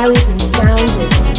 carries in sound is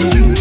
you.